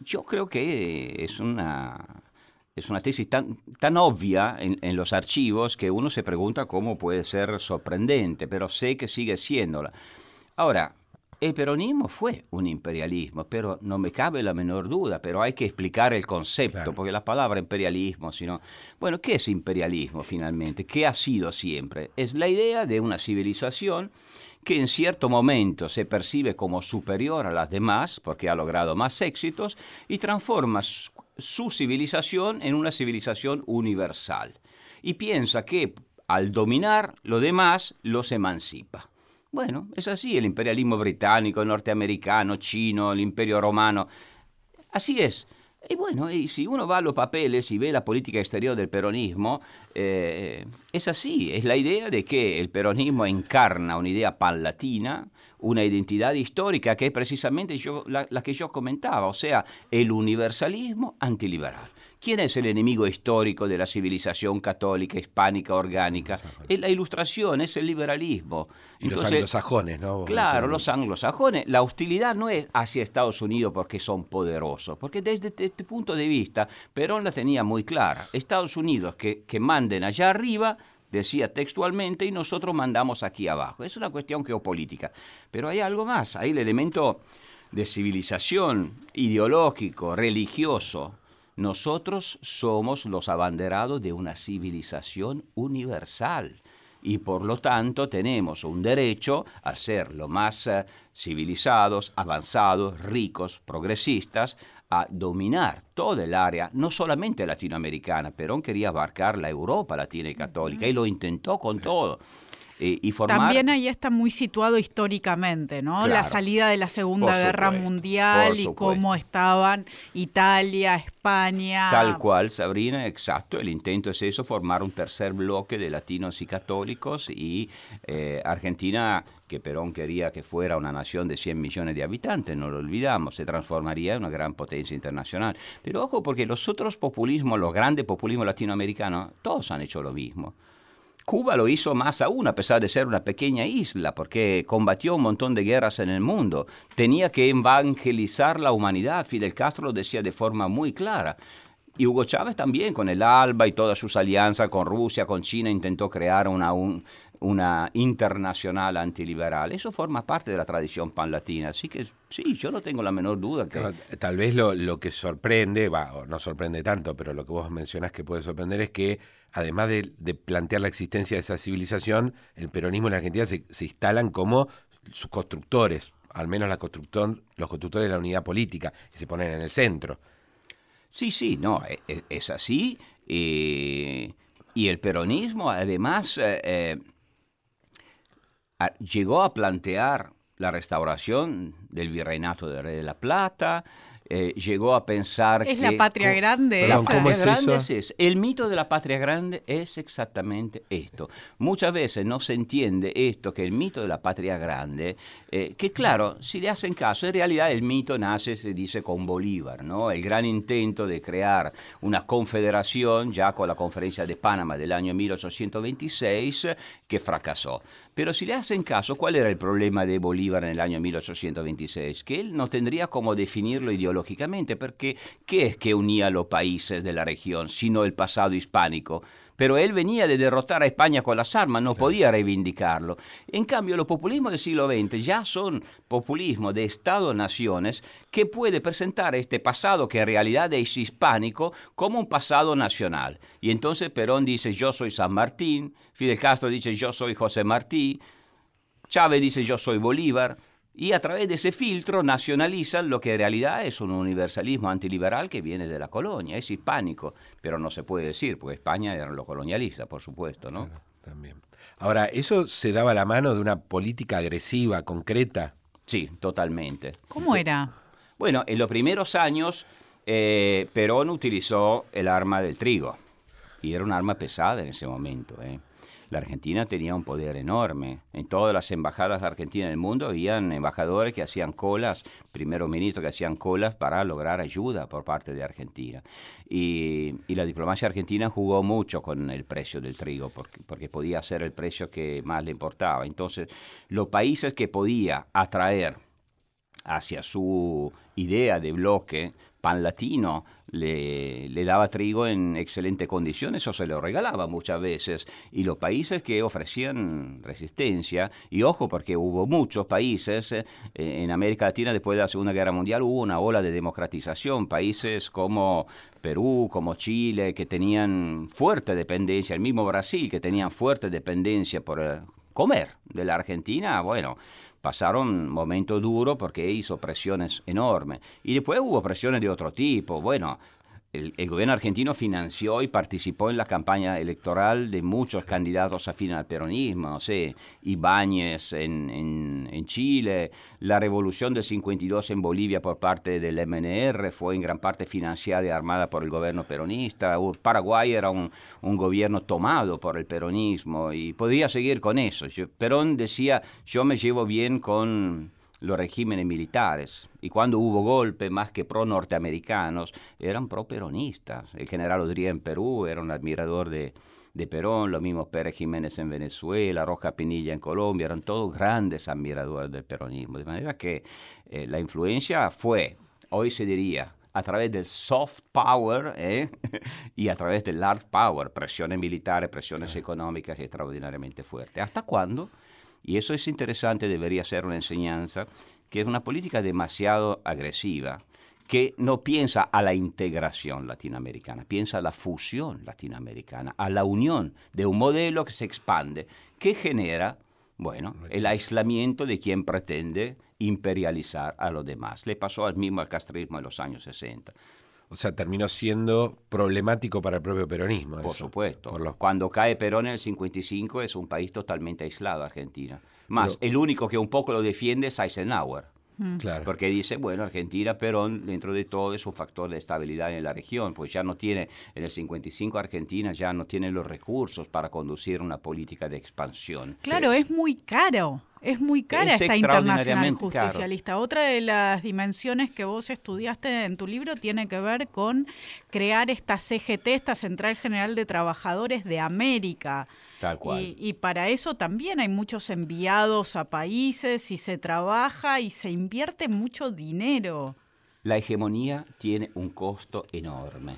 Yo creo que es una es una tesis tan, tan obvia en, los archivos que uno se pregunta cómo puede ser sorprendente, pero sé que sigue siéndola. Ahora, el peronismo fue un imperialismo, pero no me cabe la menor duda, pero hay que explicar el concepto, porque la palabra imperialismo, sino, bueno, ¿qué es imperialismo finalmente? ¿Qué ha sido siempre? Es la idea de una civilización que en cierto momento se percibe como superior a las demás, porque ha logrado más éxitos, y transforma su civilización en una civilización universal. Y piensa que al dominar lo demás los emancipa. Bueno, es así el imperialismo británico, norteamericano, chino, el imperio romano. Así es. Y bueno, si uno va a los papeles y ve la política exterior del peronismo, eh, es así, es la idea de que el peronismo encarna una idea palatina, una identidad histórica que es precisamente yo, la, que yo comentaba, o sea, el universalismo antiliberal. ¿Quién es el enemigo histórico de la civilización católica hispánica orgánica? Es la ilustración, es el liberalismo. Y los anglosajones, ¿no? Claro, los anglosajones. La hostilidad no es hacia Estados Unidos porque son poderosos, porque desde este punto de vista Perón la tenía muy clara. Estados Unidos que, que manden allá arriba decía textualmente, y nosotros mandamos aquí abajo. Es una cuestión geopolítica. Pero hay algo más, hay el elemento de civilización ideológico, religioso. Nosotros somos los abanderados de una civilización universal y por lo tanto tenemos un derecho a ser lo más eh, civilizados, avanzados, ricos, progresistas, a dominar toda el área, no solamente latinoamericana, Perón quería abarcar la Europa latina y católica y lo intentó con todo. Eh, y También ahí está muy situado históricamente, ¿no? La salida de la Segunda Guerra Mundial y cómo estaban Italia, España. Tal cual, Sabrina, exacto. El intento es eso, formar un tercer bloque de latinos y católicos y eh, Argentina que Perón quería que fuera una nación de 100 millones de habitantes, no lo olvidamos, se transformaría en una gran potencia internacional. Pero ojo, porque los otros populismos, los grandes populismos latinoamericanos, todos han hecho lo mismo. Cuba lo hizo más aún, a pesar de ser una pequeña isla, porque combatió un montón de guerras en el mundo. Tenía que evangelizar la humanidad. Fidel Castro lo decía de forma muy clara. Y Hugo Chávez también, con el ALBA y todas sus alianzas con Rusia, con China, intentó crear una, una internacional antiliberal. Eso forma parte de la tradición panlatina. Así que sí, yo no tengo la menor duda que... Tal vez lo, que sorprende, va, no sorprende tanto, pero lo que vos mencionás que puede sorprender es que, además de, plantear la existencia de esa civilización, el peronismo en Argentina se, instalan como sus constructores, al menos la constructor, los constructores de la unidad política, y se ponen en el centro. Sí, sí, no, e, e, es, así. y el peronismo, además... Eh, eh, llegó a plantear la restauración del virreinato de Rey de la Plata, eh, llegó a pensar es la patria grande. La patria grande es, El mito de la patria grande es exactamente esto. Muchas veces no se entiende esto, que el mito de la patria grande, eh, que claro, si le hacen caso, en realidad el mito nace, se dice, con Bolívar, ¿no? El gran intento de crear una confederación, ya con la conferencia de Panamá del año 1826, que fracasó. Pero si le hacen caso, ¿cuál era el problema de Bolívar en el año 1826? Que él no tendría cómo definirlo ideológicamente, porque ¿qué es que unía a los países de la región, sino el pasado hispánico? Pero él venía de derrotar a España con las armas, no podía reivindicarlo. En cambio, los populismos del siglo XX ya son populismo de Estado-naciones que puede presentar este pasado que en realidad es hispánico como un pasado nacional. Y entonces Perón dice yo soy San Martín, Fidel Castro dice yo soy José Martí, Chávez dice yo soy Bolívar, y a través de ese filtro nacionalizan lo que en realidad es un universalismo antiliberal que viene de la colonia, es hispánico, pero no se puede decir, porque España era lo colonialista, por supuesto, ¿no? también. Ahora, ¿eso se daba a la mano de una política agresiva, concreta? Sí, totalmente. ¿Cómo era? Bueno, en los primeros años eh, Perón utilizó el arma del trigo, y era un arma pesada en ese momento. ¿eh? La Argentina tenía un poder enorme. En todas las embajadas de Argentina en el mundo habían embajadores que hacían colas, primeros ministros que hacían colas para lograr ayuda por parte de Argentina. Y, la diplomacia argentina jugó mucho con el precio del trigo, porque, porque podía ser el precio que más le importaba. Entonces, los países que podía atraer hacia su idea de bloque pan latino le, le, daba trigo en excelentes condiciones o se lo regalaba muchas veces. Y los países que ofrecían resistencia, y ojo porque hubo muchos países eh, en América Latina después de la Segunda Guerra Mundial, hubo una ola de democratización, países como Perú, como Chile, que tenían fuerte dependencia, el mismo Brasil, que tenían fuerte dependencia por eh, comer de la Argentina, bueno pasaron momentos duros porque hizo presiones enormes. Y después hubo presiones de otro tipo. Bueno, el, gobierno argentino financió y participó en la campaña electoral de muchos candidatos afines al peronismo, no sé, Ibáñez en, en, Chile, la revolución del 52 en Bolivia por parte del MNR fue en gran parte financiada y armada por el gobierno peronista, Paraguay era un, un gobierno tomado por el peronismo y podría seguir con eso. Perón decía, yo me llevo bien con los regímenes militares. Y cuando hubo golpes, más que pro-norteamericanos, eran pro-peronistas. El general Odría en Perú era un admirador de, Perón, lo mismo Pérez Jiménez en Venezuela, Roja Pinilla en Colombia, eran todos grandes admiradores del peronismo. De manera que eh, la influencia fue, hoy se diría, a través del soft power ¿eh? y a través del hard power, presiones militares, presiones económicas extraordinariamente fuertes. ¿Hasta cuándo? Y eso es interesante, debería ser una enseñanza, que es una política demasiado agresiva, que no piensa a la integración latinoamericana, piensa a la fusión latinoamericana, a la unión de un modelo que se expande, que genera, bueno, el aislamiento de quien pretende imperializar a los demás. Le pasó al mismo al castrismo en los años 60. O sea, terminó siendo problemático para el propio peronismo. Por supuesto. Cuando cae Perón en el 55 es un país totalmente aislado, Argentina. Más, el único que un poco lo defiende es Eisenhower. Claro. Porque dice, bueno, Argentina, Perón, dentro de todo, es un factor de estabilidad en la región, pues ya no tiene, en el 55 Argentina ya no tiene los recursos para conducir una política de expansión. Claro, es muy caro. Es muy cara esta internacional justicialista. Otra de las dimensiones que vos estudiaste en tu libro tiene que ver con crear esta CGT, esta Central General de Trabajadores de América. Tal cual. Y, y, para eso también hay muchos enviados a países y se trabaja y se invierte mucho dinero. La hegemonía tiene un costo enorme.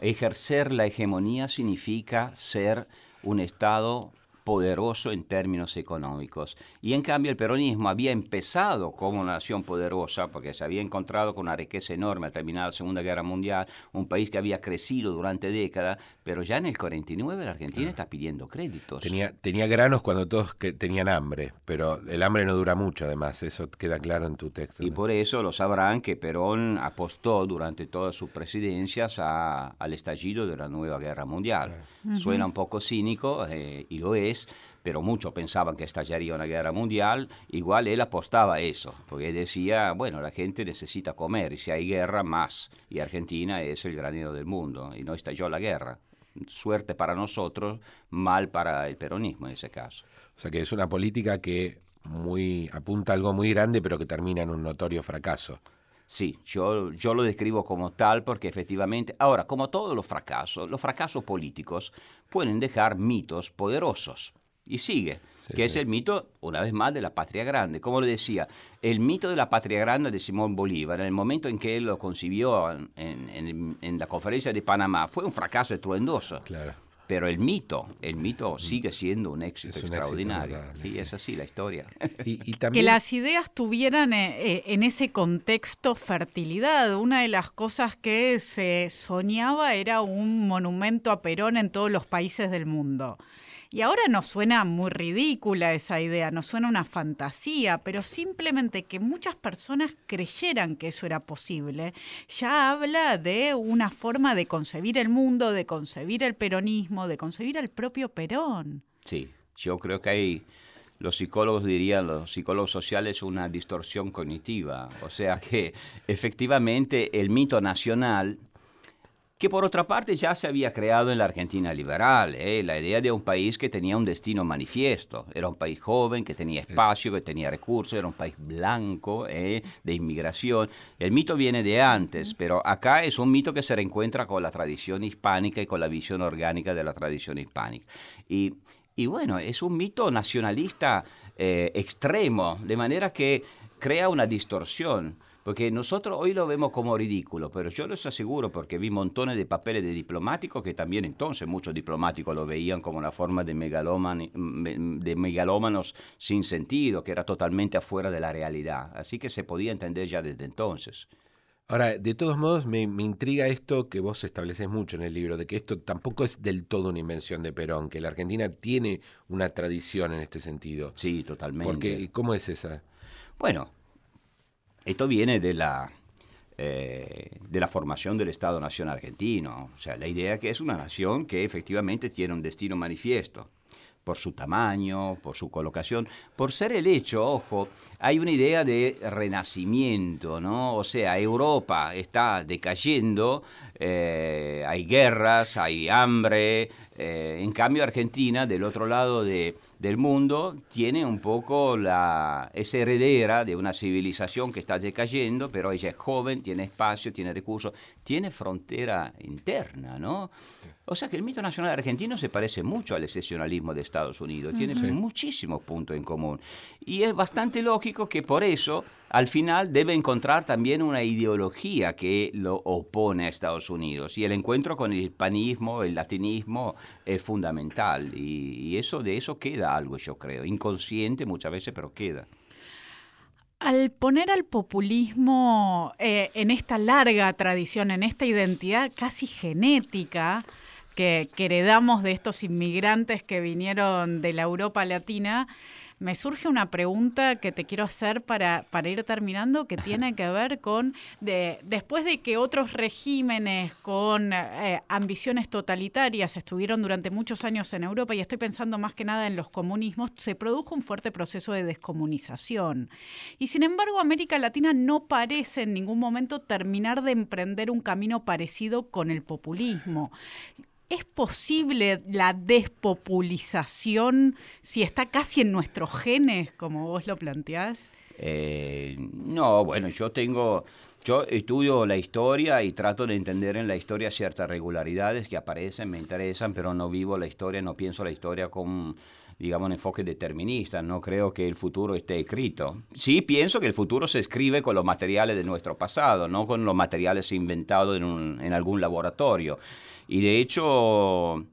Ejercer la hegemonía significa ser un Estado poderoso en términos económicos. Y en cambio el peronismo había empezado como una nación poderosa porque se había encontrado con una riqueza enorme al terminar la Segunda Guerra Mundial, un país que había crecido durante décadas, pero ya en el 49 la Argentina está pidiendo créditos. Tenía, tenía granos cuando todos que tenían hambre, pero el hambre no dura mucho además, eso queda claro en tu texto. Y por eso lo sabrán que Perón apostó durante todas sus presidencias al estallido de la nueva guerra mundial. Suena un poco cínico eh, y lo es pero muchos pensaban que estallaría una guerra mundial, igual él apostaba a eso, porque decía, bueno, la gente necesita comer y si hay guerra, más. Y Argentina es el granero del mundo y no estalló la guerra. Suerte para nosotros, mal para el peronismo en ese caso. O sea que es una política que muy apunta a algo muy grande, pero que termina en un notorio fracaso. Sí, yo, yo lo describo como tal porque efectivamente, ahora, como todos los fracasos, los fracasos políticos pueden dejar mitos poderosos. Y sigue, que es el mito, una vez más, de la patria grande. Como le decía, el mito de la patria grande de Simón Bolívar, en el momento en que él lo concibió en, en, en la conferencia de Panamá, fue un fracaso estruendoso. Claro pero el mito, el mito sigue siendo un éxito extraordinario. y es así la historia. Que las ideas tuvieran eh, eh, en ese contexto fertilidad. Una de las cosas que se soñaba era un monumento a Perón en todos los países del mundo. Y ahora nos suena muy ridícula esa idea, nos suena una fantasía, pero simplemente que muchas personas creyeran que eso era posible, ya habla de una forma de concebir el mundo, de concebir el peronismo, de concebir al propio Perón. Sí, yo creo que hay los psicólogos dirían, los psicólogos sociales, una distorsión cognitiva. O sea que efectivamente el mito nacional que por otra parte ya se había creado en la Argentina liberal, ¿eh? la idea de un país que tenía un destino manifiesto, era un país joven, que tenía espacio, que tenía recursos, era un país blanco, ¿eh? de inmigración. El mito viene de antes, pero acá es un mito que se reencuentra con la tradición hispánica y con la visión orgánica de la tradición hispánica. Y, y bueno, es un mito nacionalista eh, extremo, de manera que crea una distorsión. Porque nosotros hoy lo vemos como ridículo, pero yo les aseguro, porque vi montones de papeles de diplomáticos que también entonces muchos diplomáticos lo veían como una forma de, de megalómanos sin sentido, que era totalmente afuera de la realidad. Así que se podía entender ya desde entonces. Ahora, de todos modos, me, intriga esto que vos estableces mucho en el libro, de que esto tampoco es del todo una invención de Perón, que la Argentina tiene una tradición en este sentido. Sí, totalmente. Porque, ¿Cómo es esa? Bueno, esto viene de la, eh, de la formación del Estado-Nación argentino. O sea, la idea que es una nación que efectivamente tiene un destino manifiesto por su tamaño, por su colocación, por ser el hecho, ojo, hay una idea de renacimiento, ¿no? O sea, Europa está decayendo, eh, hay guerras, hay hambre, eh, en cambio Argentina, del otro lado de, del mundo tiene un poco la, es heredera de una civilización que está decayendo, pero ella es joven, tiene espacio, tiene recursos, tiene frontera interna, ¿no? O sea que el mito nacional argentino se parece mucho al excepcionalismo de Estados Unidos, tiene muchísimos puntos en común. Y es bastante lógico que por eso al final debe encontrar también una ideología que lo opone a Estados Unidos. Y el encuentro con el hispanismo, el latinismo, es fundamental. Y, eso de eso queda algo, yo creo. Inconsciente muchas veces, pero queda. Al poner al populismo eh, en esta larga tradición, en esta identidad casi genética que heredamos de estos inmigrantes que vinieron de la Europa latina, me surge una pregunta que te quiero hacer para, para ir terminando, que tiene que ver con, de, después de que otros regímenes con eh, ambiciones totalitarias estuvieron durante muchos años en Europa, y estoy pensando más que nada en los comunismos, se produjo un fuerte proceso de descomunización. Y sin embargo, América Latina no parece en ningún momento terminar de emprender un camino parecido con el populismo. ¿Es posible la despopulización si está casi en nuestros genes, como vos lo planteás? Eh, no, bueno, yo tengo, yo estudio la historia y trato de entender en la historia ciertas regularidades que aparecen, me interesan, pero no vivo la historia, no pienso la historia con, digamos, un enfoque determinista, no creo que el futuro esté escrito. Sí pienso que el futuro se escribe con los materiales de nuestro pasado, no con los materiales inventados en, en algún laboratorio. Y de hecho,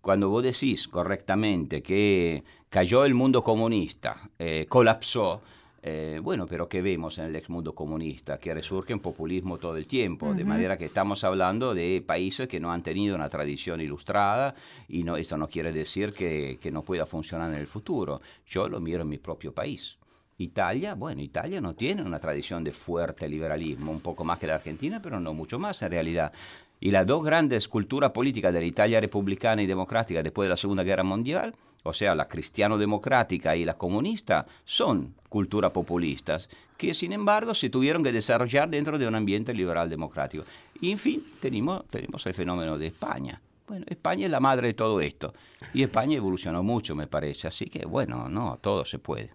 cuando vos decís correctamente que cayó el mundo comunista, eh, colapsó, eh, bueno, pero ¿qué vemos en el ex mundo comunista? Que resurge un populismo todo el tiempo, de manera que estamos hablando de países que no han tenido una tradición ilustrada y no, esto no quiere decir que, que no pueda funcionar en el futuro. Yo lo miro en mi propio país. Italia, bueno, Italia no tiene una tradición de fuerte liberalismo, un poco más que la Argentina, pero no mucho más en realidad. Y las dos grandes culturas políticas de la Italia republicana y democrática después de la Segunda Guerra Mundial, o sea, la cristiano-democrática y la comunista, son culturas populistas, que sin embargo se tuvieron que desarrollar dentro de un ambiente liberal democrático. Y en fin, tenemos, tenemos el fenómeno de España. Bueno, España es la madre de todo esto. Y España evolucionó mucho, me parece. Así que, bueno, no, todo se puede.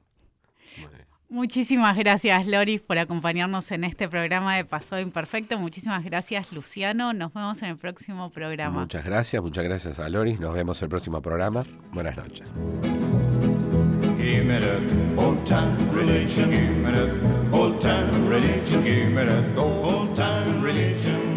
Muchísimas gracias, Loris, por acompañarnos en este programa de Pasado Imperfecto. Muchísimas gracias, Luciano. Nos vemos en el próximo programa. Muchas gracias, muchas gracias a Loris. Nos vemos en el próximo programa. Buenas noches. old time religion.